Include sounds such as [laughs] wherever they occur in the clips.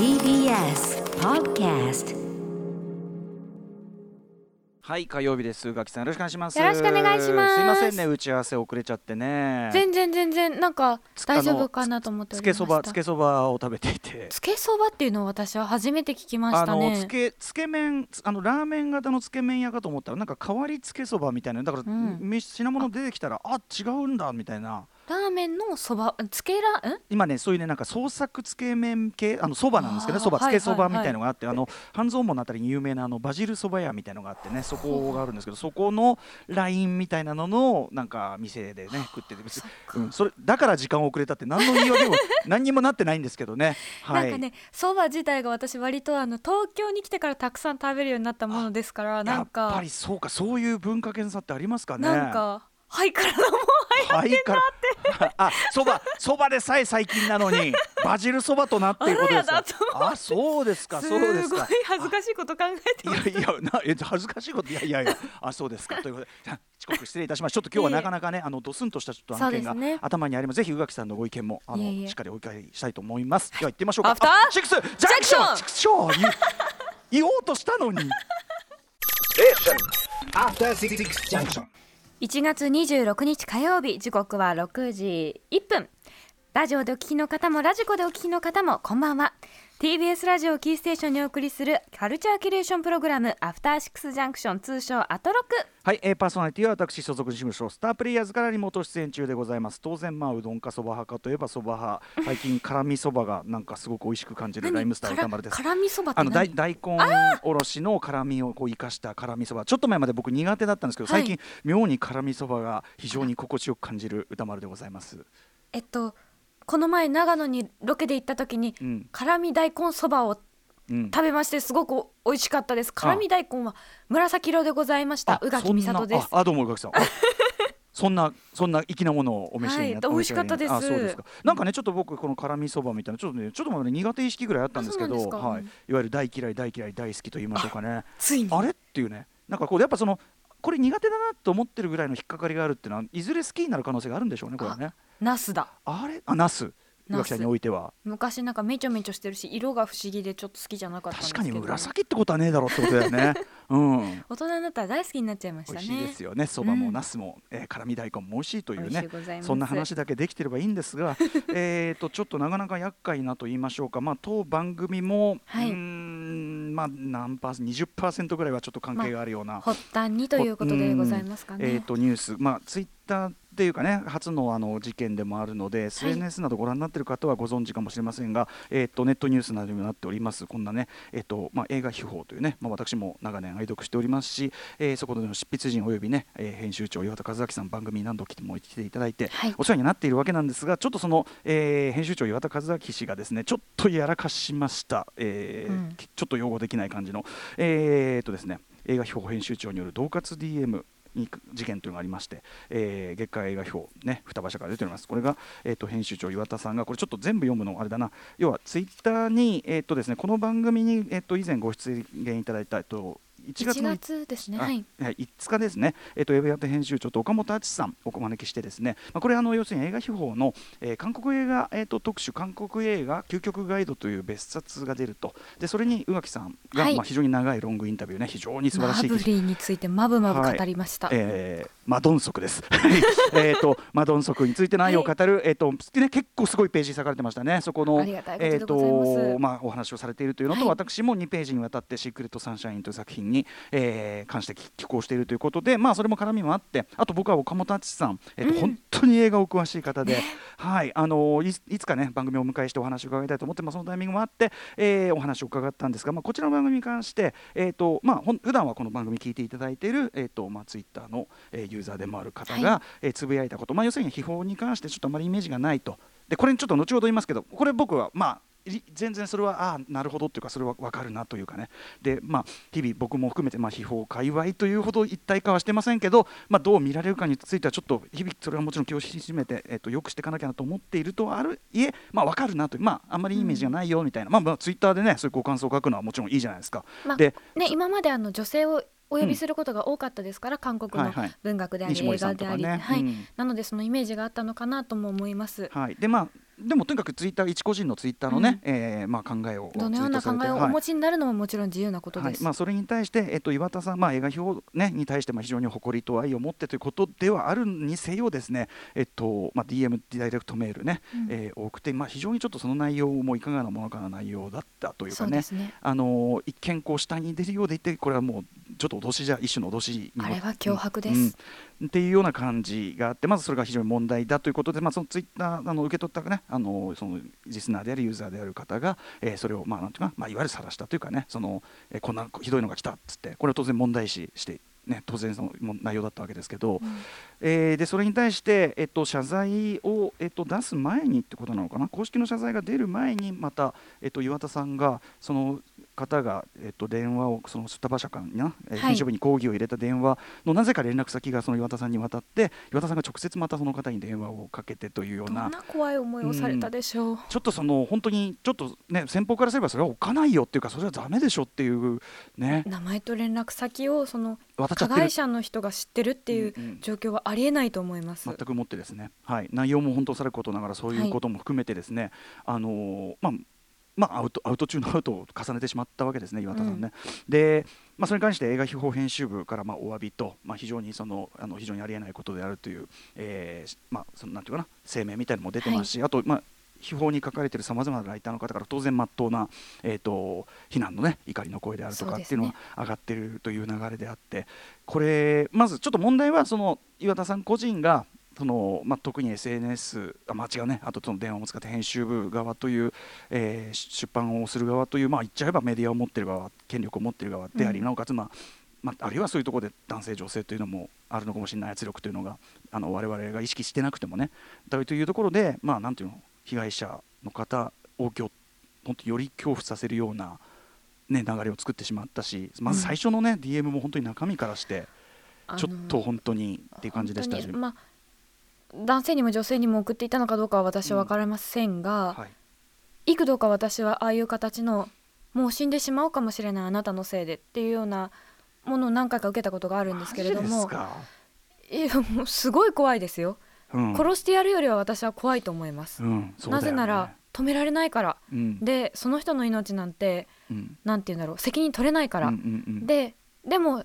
TBS Podcast はい火曜日です。宇垣さんよろしくお願いします。よろしくお願いします。すいませんね打ち合わせ遅れちゃってね。全然全然なんかつ大丈夫かなと思っておつけりました。そばつけそばを食べていて。つけそばっていうのを私は初めて聞きましあのたねつけつけ麺つあのラーメン型のつけ麺屋かと思ったらなんか代わりつけそばみたいな。だから、うん。み品物出てきたらあ違うんだみたいなラーメンのそばつけらん？今ねそういうねなんか創作つけ麺系あのそばなんですけどねそばつけそばはいはいはい。みたいのがあって、あの半蔵門のあたりに有名なあのバジルそば屋みたいのがあってねそこがあるんですけどそこのラインみたいなののなんか店でね食ってて。別にうん、それだから時間遅れたって何の言い訳も何にもなってないんですけどね。はい、なんかねそば自体が私割とあの東京に来てからたくさん食べるようになったものですからなんやっぱかりそうかそういう文化圏差ってありますかね。なんかはいからのもはいからあそばそばでさえ最近なのにバジルそばとなっていることですかあそうですかすそうですごいか恥ずかしいこと考えてますいやいやなえ恥ずかしいこといやいやいやあそうですかということで遅刻失礼いたしましたちょっと今日はなかなかねあのドスンとしたちょっと案件が頭にありますぜひ宇垣さんのご意見もあのいえいえしっかりお伺いしたいと思いますでは行ってみましょうかアフターあシックスジャンクションジャンクシックスショー言言おうとしたのに After Six Junction. 1月26日火曜日時刻は6時1分。ラジオでお聞きの方もラジコでお聞きの方もこんばんは。TBS ラジオをキーステーションにお送りするカルチャーキュレーションプログラムアフターシックスジャンクション通称アトロク。はい、えー、パーソナリティは私所属事務所スタープレイヤーズからリモート出演中でございます。当然まあうどんかそば派かといえばそば派。最近辛味そばがなんかすごく美味しく感じるライムスター歌丸です。辛味そばあの大何大根おろしの辛みをこう生かした辛味そばちょっと前まで僕苦手だったんですけど、はい。最近妙に辛味そばが非常に心地よく感じる歌丸でございます。えっとこの前長野にロケで行った時に、うん。辛味大根そばをうん。食べましてすごく美味しかったです。辛味大根は紫色でございました。宇垣美里です。そんなああどうも宇垣さん。あ [laughs] そんなそんな粋なものをお召しになって、はい美味しかったです。あそうですか。なんかねちょっと僕この辛味そばみたいなちょっとねちょっと前まで苦手意識ぐらいあったんですけどあそうなんですか。はい、いわゆる大嫌い大嫌い大好きと言いましょうかね。ついに。あれ？っていうね。なんかこうやっぱそのこれ苦手だなと思ってるぐらいの引っかかりがあるっていうのはいずれ好きになる可能性があるんでしょうねこれはね。ナスだ。あれ？あナス宇垣さんにおいては。昔なんかめちょめちょしてるし色が不思議でちょっと好きじゃなかった確かに紫ってことはねえだろうってことだよね。[laughs] うん。大人になったら大好きになっちゃいましたね。美味しいですよね。そばもうん。ナスも、えー辛味大根も美味しいというね。そんな話だけできてればいいんですが [laughs] えーとちょっとなかなか厄介なと言いましょうか。まあ当番組も、はい。うーんまあ何パーセント20%ぐらいはちょっと関係があるような、発端にということでございますかね、えー、とニュース、まあ、ツイッターっていうかね初のあの事件でもあるので SNS などご覧になっている方はご存知かもしれませんが、えー、とネットニュースなどにもなっております。こんなね、えーとまあ、映画秘宝というね、まあ、私も長年愛読しておりますし、えーそこでの執筆陣およびね、えー編集長岩田和明さん番組に何度来ても来ていただいて、はい。お世話になっているわけなんですがちょっとその、えー編集長岩田和明氏がですねちょっとやらかしました、えーうん。ちょっと擁護できない感じの、えーとですね、映画秘宝編集長による恫喝 DM に事件というのがありまして、えー月間映画表、ね、双葉社から出ております、これが、えー、と編集長、岩田さんが、これちょっと全部読むの、あれだな、要はツイッターに、えーとですね、この番組に、えー、と以前ご出演いただいた、えーと1月1の月ですね。あはい。はい、5日ですね、えっと、ウェブやって編集長と岡本敦さんをお招きしてですね、まあ、これあの要するに映画秘宝の、えー韓国映画、えっと、特集韓国映画究極ガイドという別冊が出ると。でそれに宇垣さんが、はい。まあ、非常に長いロングインタビューね非常に素晴らマしい記事ブリーについてまぶまぶ語りました、えーマドンソクです。[laughs] えっとマドンソクについて内容を語る、えっ、とね結構すごいページ割かれてましたね。そこのえっ、とまあお話をされているというのと、はい。私も2ページにわたってシークレットサンシャインという作品に、えー関して寄稿しているということで、まあそれも絡みもあって、あと僕は岡本敦さん、えっ、と、うん。本当に映画お詳しい方で、はいあのいいつかね番組をお迎えしてお話を伺いたいと思ってますそのタイミングもあって、えーお話を伺ったんですが、まあこちらの番組に関してえっ、とまあほん普段はこの番組聞いていただいているえっ、とまあツイッターの、えーユーザーでもある方が、はえーつぶやいたこと、まあ要するに秘宝に関してちょっとあまりイメージがないと。でこれにちょっと後ほど言いますけどこれ僕はまあい全然それはああなるほどっていうかそれは分かるなというかね。でまあ日々僕も含めてまあ秘宝界隈というほど一体化はしてませんけど、まあ、どう見られるかについてはちょっと日々それはもちろん気を引き締めて、えっとよくしていかなきゃなと思っているとあるいえまあ分かるなというまああんまりいいイメージがないよみたいな、まあまあツイッターでねそういうご感想を書くのはもちろんいいじゃないですか。まあでね、今まであの女性をお呼びすることが多かったですから、韓国のはいはい。文学であり、西森映画であり、ねはい。うん。なのでそのイメージがあったのかなとも思います。はい、でまあでもとにかくツイッター一個人のツイッターのね、えーまあ、考えをどのような考えをおはい。持ちになるのももちろん自由なことです。はい。まあ、それに対して、えっと、岩田さん、まあ、映画表、ね、に対してまあ非常に誇りと愛を持ってということではあるにせよですね、えっとまあ、DM ダイレクトメールね、うん。えー多くて、まあ、非常にちょっとその内容もいかがなものかな内容だったというかね。ね。あの一見こう下に出るようでいてこれはもうちょっと脅しじゃ一種の脅しあれは脅迫です。うんっていうような感じがあってまずそれが非常に問題だということで、まあ、そのツイッターあの受け取った、ね、あのそのリスナーであるユーザーである方が、えーそれを、まあなんていうか、まあ、いわゆる晒したというかねその、えーこんなひどいのが来たっつってこれは当然問題視して、ね、当然その内容だったわけですけど、うん。えーでそれに対して、えっと、謝罪を、えっと、出す前にってことなのかな？公式の謝罪が出る前にまた、えっと、岩田さんがその方が、えっと、電話をそのスタバ社間にな、えーはい。編集部に抗議を入れた電話のなぜか連絡先がその岩田さんに渡って岩田さんが直接またその方に電話をかけてというようなどんな怖い思いをされたでしょう？ちょっとその本当にちょっとね先方からすればそれは置かないよっていうかそれはダメでしょっていうね。名前と連絡先をその加害者の人が知ってるっていううんうん。状況はありえないと思います。全くもってですね、はい、内容も本当さることながらそういうことも含めてですね、あのーまあまあ、アウトアウト中のアウトを重ねてしまったわけですね、岩田さんね。で、まあ、それに関して映画秘宝編集部からまあお詫びと、まあ、非常にそのあの非常にありえないことであるという、えーまあ、そのなんていうかな声明みたいなのも出てますし、あと、まあ、秘宝に書かれているさまざまなライターの方から当然まっとうな、えー、と非難のね怒りの声であるとかっていうのが上がっているという流れであってこれまずちょっと問題はその岩田さん個人がそのまあ、特に SNS あ間違うねあとその電話も使って編集部側という、えー出版をする側という、まあ、言っちゃえばメディアを持っている側権力を持っている側であり、うん。なおかつ、まあまあ、あるいはそういうところで男性女性というのもあるのかもしれない圧力というのがあの我々が意識してなくてもねだというところで、まあ、なんていうの被害者の方をぎょ本当により恐怖させるような、ね、流れを作ってしまったしまず最初のね、DM も本当に中身からしてちょっと本当にっていう感じでしたまあ男性にも女性にも送っていたのかどうかは私は分かりませんが、はい。幾度か私はああいう形のもう死んでしまうかもしれないあなたのせいでっていうようなものを何回か受けたことがあるんですけれどもいやもうすごい怖いですよ、うん殺してやるよりは私は怖いと思います、ね。なぜなら止められないから。うん。でその人の命なんてうん。なんて言うんだろう。責任取れないから、ででも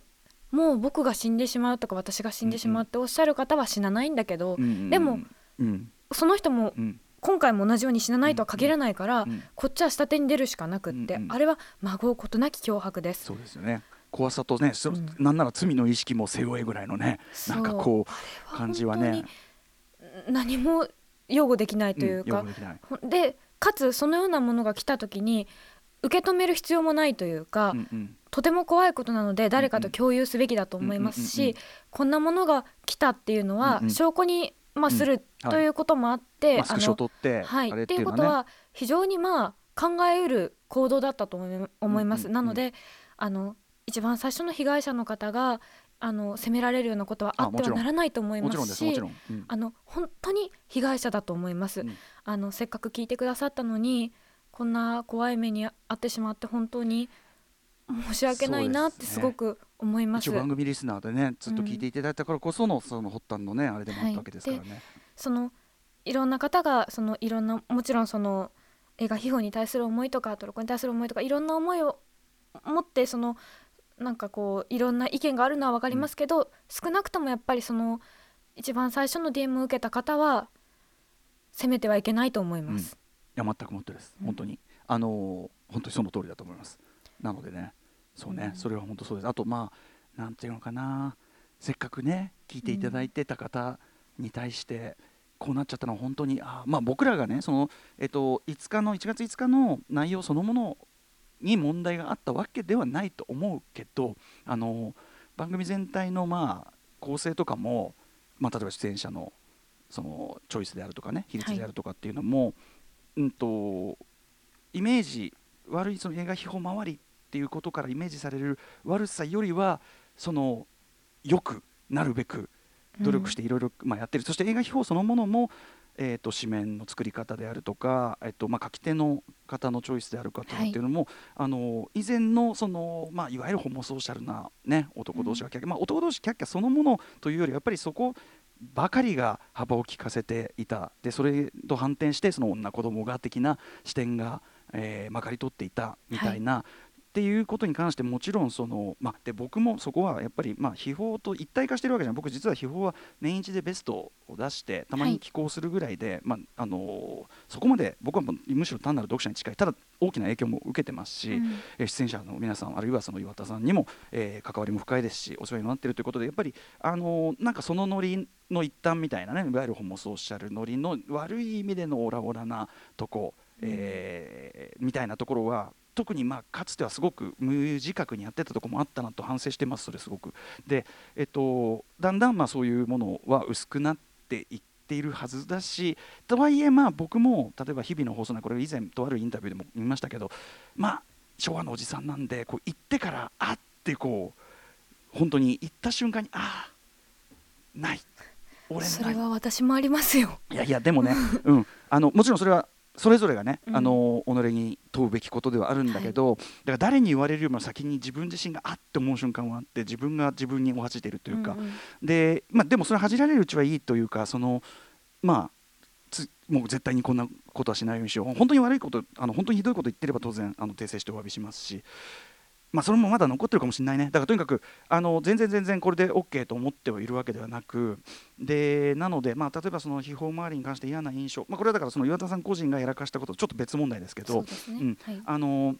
もう僕が死んでしまうとか私が死んでしまうっておっしゃる方は死なないんだけど、でもうん。その人もうん。今回も同じように死なないとは限らないから、うんこっちは下手に出るしかなくって、あれは孫うことなき脅迫です。そうですよね。怖さとね、そうん。なんなら罪の意識も背負えぐらいのねなんかこう感じはね何も擁護できないというかん擁護、できない。ほんでかつそのようなものが来た時に受け止める必要もないというか、うんうん。とても怖いことなので誰かと共有すべきだと思いますうんうんうんこんなものが来たっていうのは証拠に、まあ、するはい。ということもあって、はい、あれっていうことは非常にまあ考えうる行動だったと思います。なのであの一番最初の被害者の方があの責められるようなことはあってはならないと思いますしうん。あの本当に被害者だと思います、うん。あのせっかく聞いてくださったのにこんな怖い目に遭ってしまって本当に申し訳ないなってすごく思います。一応番組リスナーでねずっと聞いていただいたからこそのその発端のねあれでもあったわけですからね、そのいろんな方がそのいろんなもちろんその映画秘宝に対する思いとかトロコに対する思いとかいろんな思いを持ってそのなんかこういろんな意見があるのは分かりますけど、少なくともやっぱりその一番最初の DM を受けた方は責めてはいけないと思います。いや全くもってです。本当に、あのー本当にその通りだと思います。なのでね。そうね、うん。それは本当そうです。あとまあなんていうのかな。せっかくね聞いていただいてた方に対して、こうなっちゃったのは本当にあーまあ僕らがねそのえっと5日の1月5日の内容そのものに問題があったわけではないと思うけどあの番組全体のまあ構成とかも、まあ、例えば出演者のそのチョイスであるとかね比率であるとかっていうのも、うんとイメージ悪いその映画秘宝周りっていうことからイメージされる悪さよりはその良くなるべく努力していろいろまあやってる、そして映画秘宝そのものも、えー、と紙面の作り方であるとか、えっとまあ、書き手の方のチョイスであるかとかっていうのも、あの以前のその、まあ、いわゆるホモソーシャルな、ね、男同士がキャッキャ、まあ、男同士キャッキャそのものというよりやっぱりそこばかりが幅を利かせていた。でそれと反転してその女子供が的な視点が、えーまかり取っていたみたいな、っていうことに関してもちろんその、まあ、で僕もそこはやっぱり、まあ、秘宝と一体化してるわけじゃない。僕実は秘宝は年一でベストを出してたまに寄稿するぐらいで、まああのーそこまで僕はもうむしろ単なる読者に近い。ただ大きな影響も受けてますし、うん。えー出演者の皆さんあるいはその岩田さんにも、えー関わりも深いですしお世話になっているということでやっぱり、あのーなんかそのノリの一端みたいなねいわゆるホモソーシャルノリの悪い意味でのオラオラなとこ、えーみたいなところは特にまあかつてはすごく無自覚にやってたところもあったなと反省してますそれすごく。で、えっと、だんだんまあそういうものは薄くなっていっているはずだしとはいえまあ僕も例えば日々の放送なこれ以前とあるインタビューでも見ましたけどまあ昭和のおじさんなんでこう行ってからあってこう本当に行った瞬間にああない。俺そない。れは私もありますよ。いやいやでもね、うん、あのもちろんそれはそれぞれがね、うん。あの己に問うべきことではあるんだけど、だから誰に言われるよりも先に自分自身があって思う瞬間はあって自分が自分にお恥じているというか、んん。で,、まあ、でもそれ恥じられるうちはいいというかそのまあつもう絶対にこんなことはしないようにしよう。本当に悪いことあの本当にひどいこと言ってれば当然あの訂正してお詫びしますし。まあ、それもまだ残ってるかもしれないね。だからとにかくあの全然全然これで OK と思ってはいるわけではなくでなので、まあ、例えばその秘宝周りに関して嫌な印象、まあ、これはだからその岩田さん個人がやらかしたこととちょっと別問題ですけどそうん。はい。あの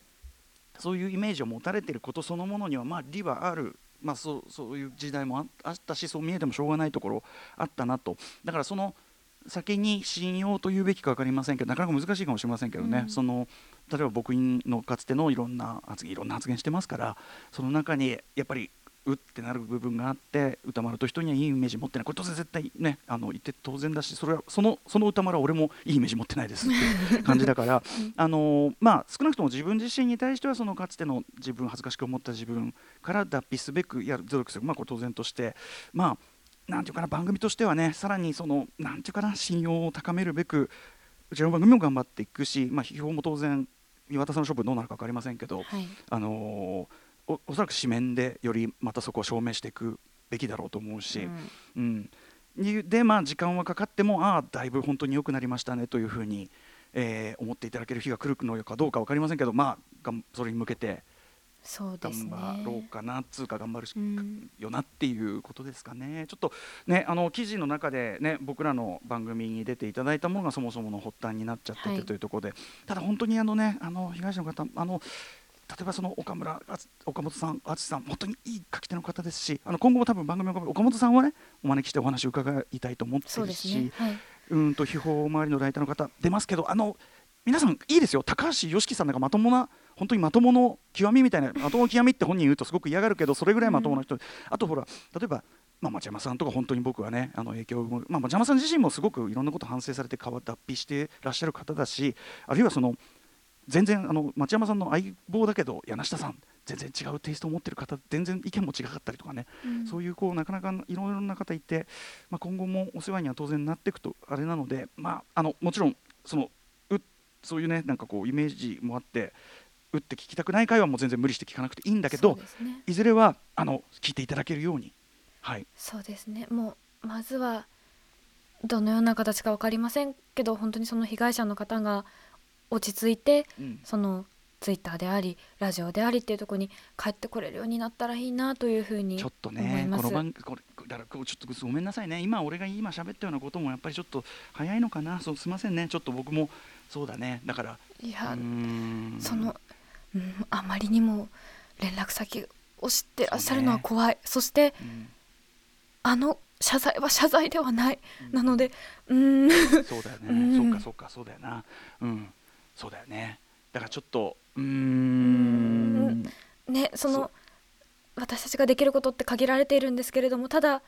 そういうイメージを持たれていることそのものにはまあ利はある、まあ、そうそういう時代もああったしそう見えてもしょうがないところあったなと。だからその先に信用と言うべきか分かりませんけどなかなか難しいかもしれませんけどね、うん。その例えば僕のかつてのいろんな発言いろんな発言してますからその中にやっぱりうってなる部分があって歌丸と人にはいいイメージ持ってない。これ当然絶対ねあの言って当然だしそれはそのその歌丸は俺もいいイメージ持ってないですってい [laughs] う感じだから、あのまあ少なくとも自分自身に対してはそのかつての自分恥ずかしく思った自分から脱皮すべくやる努力する。まあこれ当然としてまあなんていうかな番組としてはねさらにそのなんていうかな信用を高めるべくうちの番組も頑張っていくしまあ批評も当然岩田さんの処分どうなるか分かりませんけど、はい。あのーおおそらく紙面でよりまたそこを証明していくべきだろうと思うし、うん。うん。にでまあ時間はかかってもああだいぶ本当に良くなりましたねというふうに、えー思っていただける日が来るのかどうか分かりませんけどまあそれに向けてそうですね。頑張ろうかなっつうか頑張るしうん。よなっていうことですかね。ちょっとねあの記事の中でね僕らの番組に出ていただいたものがそもそもの発端になっちゃってはい。てというところで、ただ本当にあのねあの被害者の方あの例えばその岡村岡本さん、淳さん、本当にいい書き手の方ですし、あの今後も多分番組を岡本さんはね、お招きしてお話を伺いたいと思ってるし、ね。はい。うんと秘宝周りのライターの方出ますけどあの皆さんいいですよ。高橋良樹さんなんかまともな本当にまともの極みみたいなまともの極みって本人言うとすごく嫌がるけどそれぐらいまともな人、あとほら例えばまあ、町山さんとか本当に僕はねあの影響を受けまあ、町山さん自身もすごくいろんなこと反省されて変わ脱皮してらっしゃる方だしあるいはその全然あの町山さんの相棒だけど柳下さん全然違うテイストを持ってる方全然意見も違かったりとかね、うん。そういうこうなかなかいろいろな方いて、まあ、今後もお世話には当然なっていくとあれなので、まあ、あのもちろんそのうそういうねなんかこうイメージもあって打って聞きたくない回はもう全然無理して聞かなくていいんだけどね。いずれはあの聞いていただけるように、はい、そうですね。もうまずはどのような形か分かりませんけど本当にその被害者の方が落ち着いてうん。そのツイッターでありラジオでありっていうところに帰ってこれるようになったらいいなというふうにちょっとね、この番これだからこうちょっとごめんなさいね、今、俺が今喋ったようなこともやっぱりちょっと早いのかな、そうすみませんね、ちょっと僕もそうだね、だから、いや、その、うん、あまりにも連絡先を知ってらっしゃるのは怖い。そ,、してうん。あの謝罪は謝罪ではない、うん。なのでうーん。そうだよね、うん。そうか、そうか、そうだよな、うん、そうだよね、だからちょっと、うーん、ねその私たちができることって限られているんですけれどもただ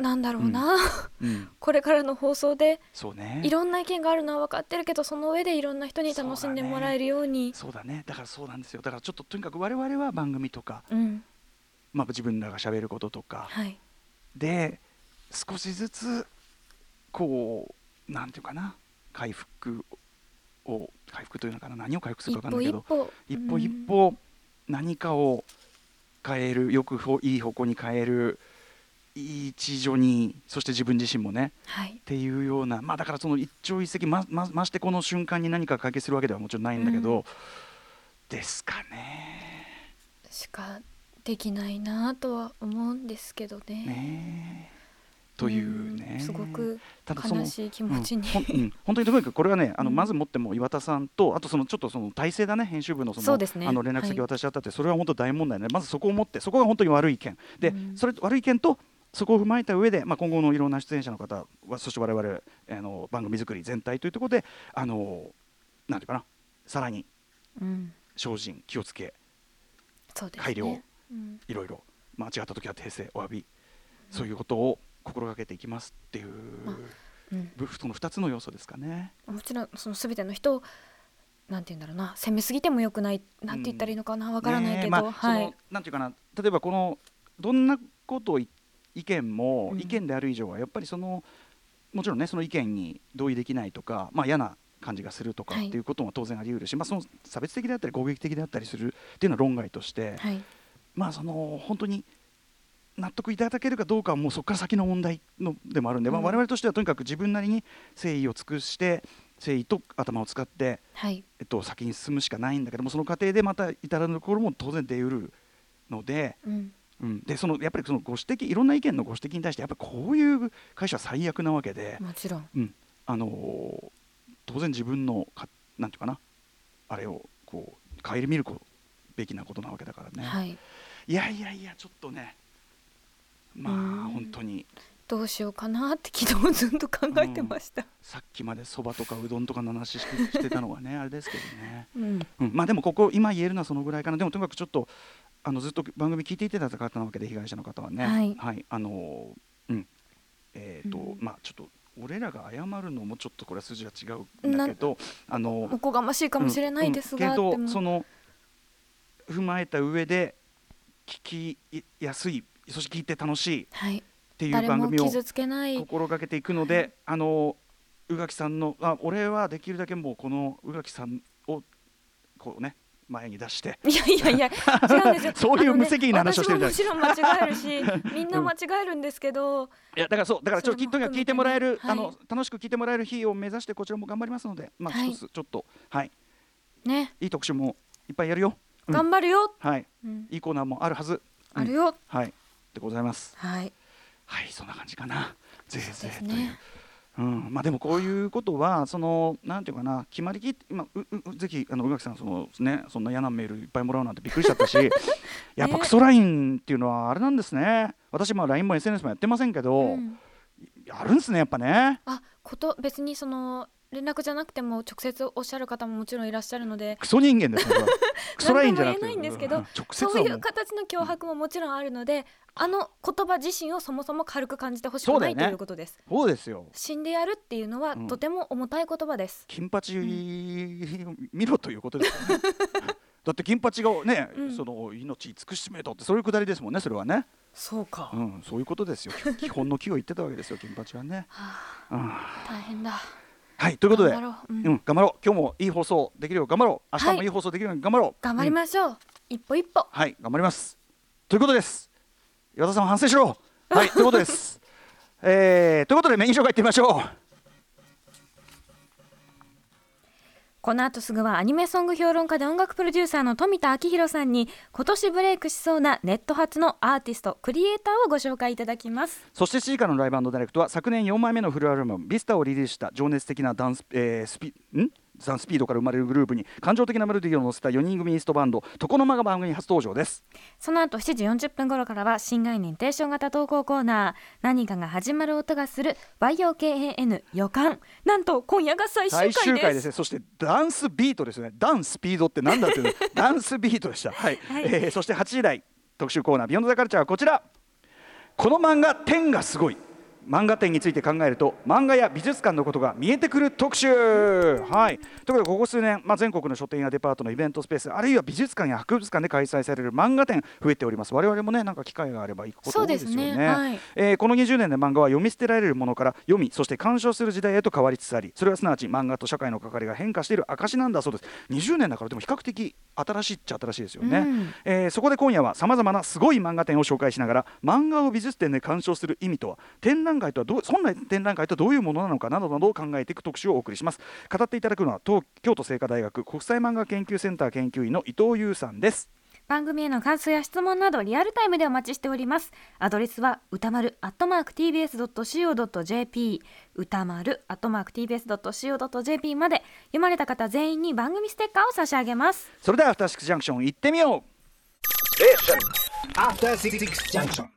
なんだろうな、うん、これからの放送でそうね、いろんな意見があるのは分かってるけどその上でいろんな人に楽しんでもらえるように。そう。だね、だからそうなんですよ、だからちょっととにかく我々は番組とか、うん。まあ、自分らが喋ることとか、はい。で少しずつこうなんていうかな。回復を回復というのかな。何を回復する一か分かんないけど歩一歩。一歩何かを変えるよくほいい方向に変える一助にそして自分自身もねはい。っていうようなまあだからその一朝一夕ままましてこの瞬間に何か解決するわけではもちろんないんだけど、うん。ですかね。しかできないなとは思うんですけどね。ね。というね。んすごく悲しい気持ちに、うんうん。[laughs] 本当にとにかくこれはねあのうん。まずもっても岩田さんとあとそのちょっとその体制だね編集部のそのね。あの連絡先はい。渡しちゃったってそれは本当大問題ね。まずそこを持ってそこが本当に悪い意見でうん。それ悪い意見とそこを踏まえた上で、まあ、今後のいろんな出演者の方はそして我々あの番組作り全体というところであのなんていうかなさらにうん、精進気をつけそうね。改良うん。いろいろ間違った時は訂正お詫びそういうことを心がけていきますっていう、まうん。ぶその2つの要素ですかね。もちろんその全ての人をなんて言うんだろうな責めすぎてもよくないなんて言ったらいいのかなわからないけど、ねえまあはい。そのなんていうかな例えばこのどんなことをい意見もうん。意見である以上はやっぱりそのもちろんねその意見に同意できないとか、まあ、嫌な感じがするとかはい。っていうことも当然あり得るし、まあ、その差別的であったり攻撃的であったりするっていうのは論外として、はい。まあその本当に納得いただけるかどうかはもうそこから先の問題のでもあるんで、まあ、うん我々としてはとにかく自分なりに誠意を尽くして誠意と頭を使ってはい。えっと、先に進むしかないんだけどもその過程でまた至らぬところも当然出うるので,、うんうん、でそのやっぱりそのご指摘いろんな意見のご指摘に対してやっぱりこういう会社は最悪なわけで、もちろん。うん。あのー当然自分のかなんていうかな。あれをこう顧みるこべきなことなわけだからね、はい。い、やいやいやちょっとね。まあうん。本当に。どうしようかなって昨日ずっと考えてました、さっきまでそばとかうどんとかの話ししてたのがねあれですけどね。[laughs] うん。うん、まあでもここ今言えるのはそのぐらいかな。でもとにかくちょっとあのずっと番組聞いていただいた方なわけで被害者の方はね。はい。あのうん。えっ、と、うん。まあちょっと俺らが謝るのもちょっとこれは数字が違うんだけどあのおこがましいかもしれないですが、うん。うんけどその踏まえた上で聞きやすいそして聞いて楽しいっはい。ていう番組を傷つけない。心がけていくので、あの宇垣さんのあ俺はできるだけもうこの宇垣さんをこうね前に出して。いやいやいや違うんですよ。[laughs] そういう無責任な話をしてるじゃない。私ももちろん間違えるし [laughs] みんな間違えるんですけど、いやだからそうだからちょっとそれもきっと聞いてもらえる、あの楽しく聞いてもらえる日を目指してこちらも頑張りますので、まあはい。一つちょっとはい。ね。いい特集もいっぱいやるよ。うん。頑張るよ、はい。うん。いいコーナーもあるはず。うん。あるよ。はい。でございます。はい。はいそんな感じかな。ぜいぜいそうですという。ねうん、まあでもこういうことはそのなんていうかな決まりきって今ううぜひあの宇垣さんそのねそんな嫌なメールいっぱいもらうなんてびっくりしちゃったし [laughs] やっぱクソラインっていうのはあれなんですね。私まあ LINE も SNS もやってませんけど、うん。あるんですねやっぱね。あこと別にその連絡じゃなくても直接おっしゃる方ももちろんいらっしゃるので。クソ人間ですねこれ [laughs] クソラインじゃなくてなんとも言えないんですけどそういう形の脅迫ももちろんあるので、あの言葉自身をそもそも軽く感じてほしくない、ねということです。そうですよ。死んでやるっていうのはうん。とても重たい言葉です、金八見ろということですよね。[laughs] だって金八がね、うん。その命尽くしめとってそういうくだりですもんねそれはね、そうか、うん、そういうことですよ。[laughs] 基本の木を言ってたわけですよ金八はね、はうん。あ、大変だはいということで頑張ろう、うん。うん、頑張ろう。今日もいい放送できるよう頑張ろう。明日もいい放送できるように頑張ろう、頑張りうんましょう、一歩一歩はい頑張ります。ということです。岩田さん反省しろ。はい [laughs] ということです。えー、ということでメイン紹介いってみましょうこの後すぐはアニメソング評論家で音楽プロデューサーの富田明宏さんに今年ブレイクしそうなネット発のアーティストクリエイターをご紹介いただきます。そしてシーカのライブダイレクトは昨年4枚目のフルアルバム「ビスタをリリースした情熱的なダンス,、えースピん？ダンスピードから生まれるグループに感情的なメロディーを乗せた4人組インストバンド床の間が番組に初登場です。その後7時40分頃からは新概念提唱型投稿コーナー何かが始まる音がする YOKAN 予感。なんと今夜が最終回です。ねそしてダンスビートですね。ダンスピードってなんだっていうの。[laughs] ダンスビートでした。はい、はい。えーそして8時台特集コーナー「ビヨンドザカルチャーはこちら。この漫画「天がすごい」漫画展について考えると漫画や美術館のことが見えてくる特集。はい。ということでここ数年、まあ、全国の書店やデパートのイベントスペースあるいは美術館や博物館で開催される漫画展増えております。我々もねなんか機会があれば行くこと多いですよね。ね。はい。えーこの20年で漫画は読み捨てられるものから読みそして鑑賞する時代へと変わりつつありそれはすなわち漫画と社会の関わりが変化している証なんだそうです。20年だからでも比較的新しいっちゃ新しいですよね、うん。えーそこで今夜はさまざまなすごい漫画展を紹介しながら漫画を美術展で鑑賞する意味とは展覧会とはどうそんな展覧会とはどういうものなのかなどなどを考えていく特集をお送りします。語っていただくのは東京都精華大学国際漫画研究センター研究員の伊藤優さんです。番組への感想や質問などリアルタイムでお待ちしております。アドレスは歌丸 @tbs.co.jp 歌丸 @tbs.co.jp まで読まれた方全員に番組ステッカーを差し上げます。それではアフターシックスジャンクション行ってみよう。After Six Junction.